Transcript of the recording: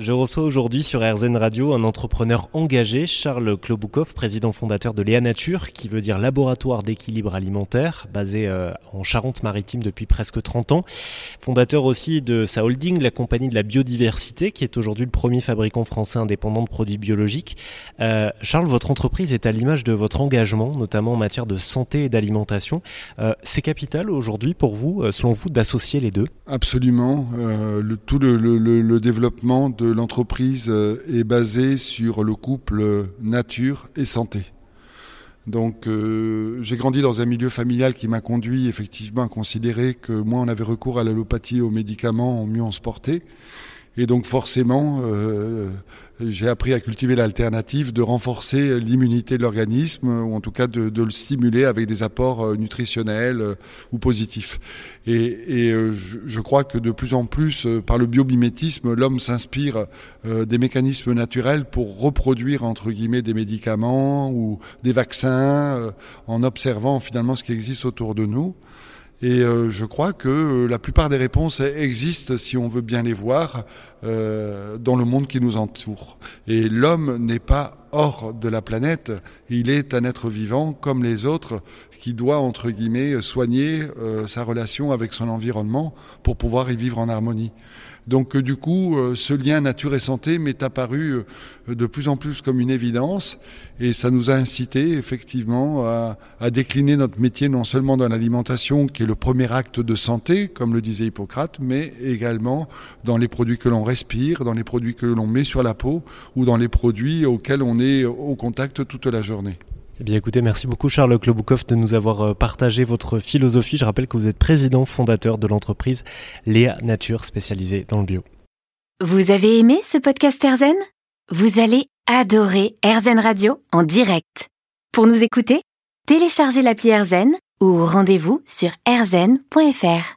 Je reçois aujourd'hui sur RZN Radio un entrepreneur engagé, Charles Kloboukov, président fondateur de Léa Nature, qui veut dire laboratoire d'équilibre alimentaire, basé euh, en Charente-Maritime depuis presque 30 ans. Fondateur aussi de sa holding, la compagnie de la biodiversité, qui est aujourd'hui le premier fabricant français indépendant de produits biologiques. Euh, Charles, votre entreprise est à l'image de votre engagement, notamment en matière de santé et d'alimentation. Euh, c'est capital aujourd'hui pour vous, selon vous, d'associer les deux? Absolument. tout le développement de l'entreprise euh, est basée sur le couple nature et santé. Donc euh, j'ai grandi dans un milieu familial qui m'a conduit effectivement à considérer que moins on avait recours à l'allopathie, aux médicaments, mieux on se portait. Et donc forcément, euh, j'ai appris à cultiver l'alternative de renforcer l'immunité de l'organisme, ou en tout cas de, le stimuler avec des apports euh, nutritionnels euh, ou positifs. Et, euh, je, crois que de plus en plus, par le biomimétisme, l'homme s'inspire des mécanismes naturels pour reproduire, entre guillemets, des médicaments ou des vaccins, en observant finalement ce qui existe autour de nous. Et euh, je crois que euh, la plupart des réponses existent, si on veut bien les voir, euh, dans le monde qui nous entoure. Et l'homme n'est pas hors de la planète, il est un être vivant comme les autres qui doit, entre guillemets, soigner sa relation avec son environnement pour pouvoir y vivre en harmonie. Donc du coup, ce lien nature et santé m'est apparu de plus en plus comme une évidence et ça nous a incité effectivement à, à décliner notre métier non seulement dans l'alimentation qui est le premier acte de santé, comme le disait Hippocrate, mais également dans les produits que l'on respire, dans les produits que l'on met sur la peau ou dans les produits auxquels on est au contact toute la journée. Eh bien écoutez, merci beaucoup Charles Kloboukov de nous avoir euh, partagé votre philosophie. Je rappelle que vous êtes président fondateur de l'entreprise Léa Nature spécialisée dans le bio. Vous avez aimé ce podcast Erzen? Vous allez adorer Erzen Radio en direct. Pour nous écouter, téléchargez l'appli Erzen ou rendez-vous sur erzen.fr.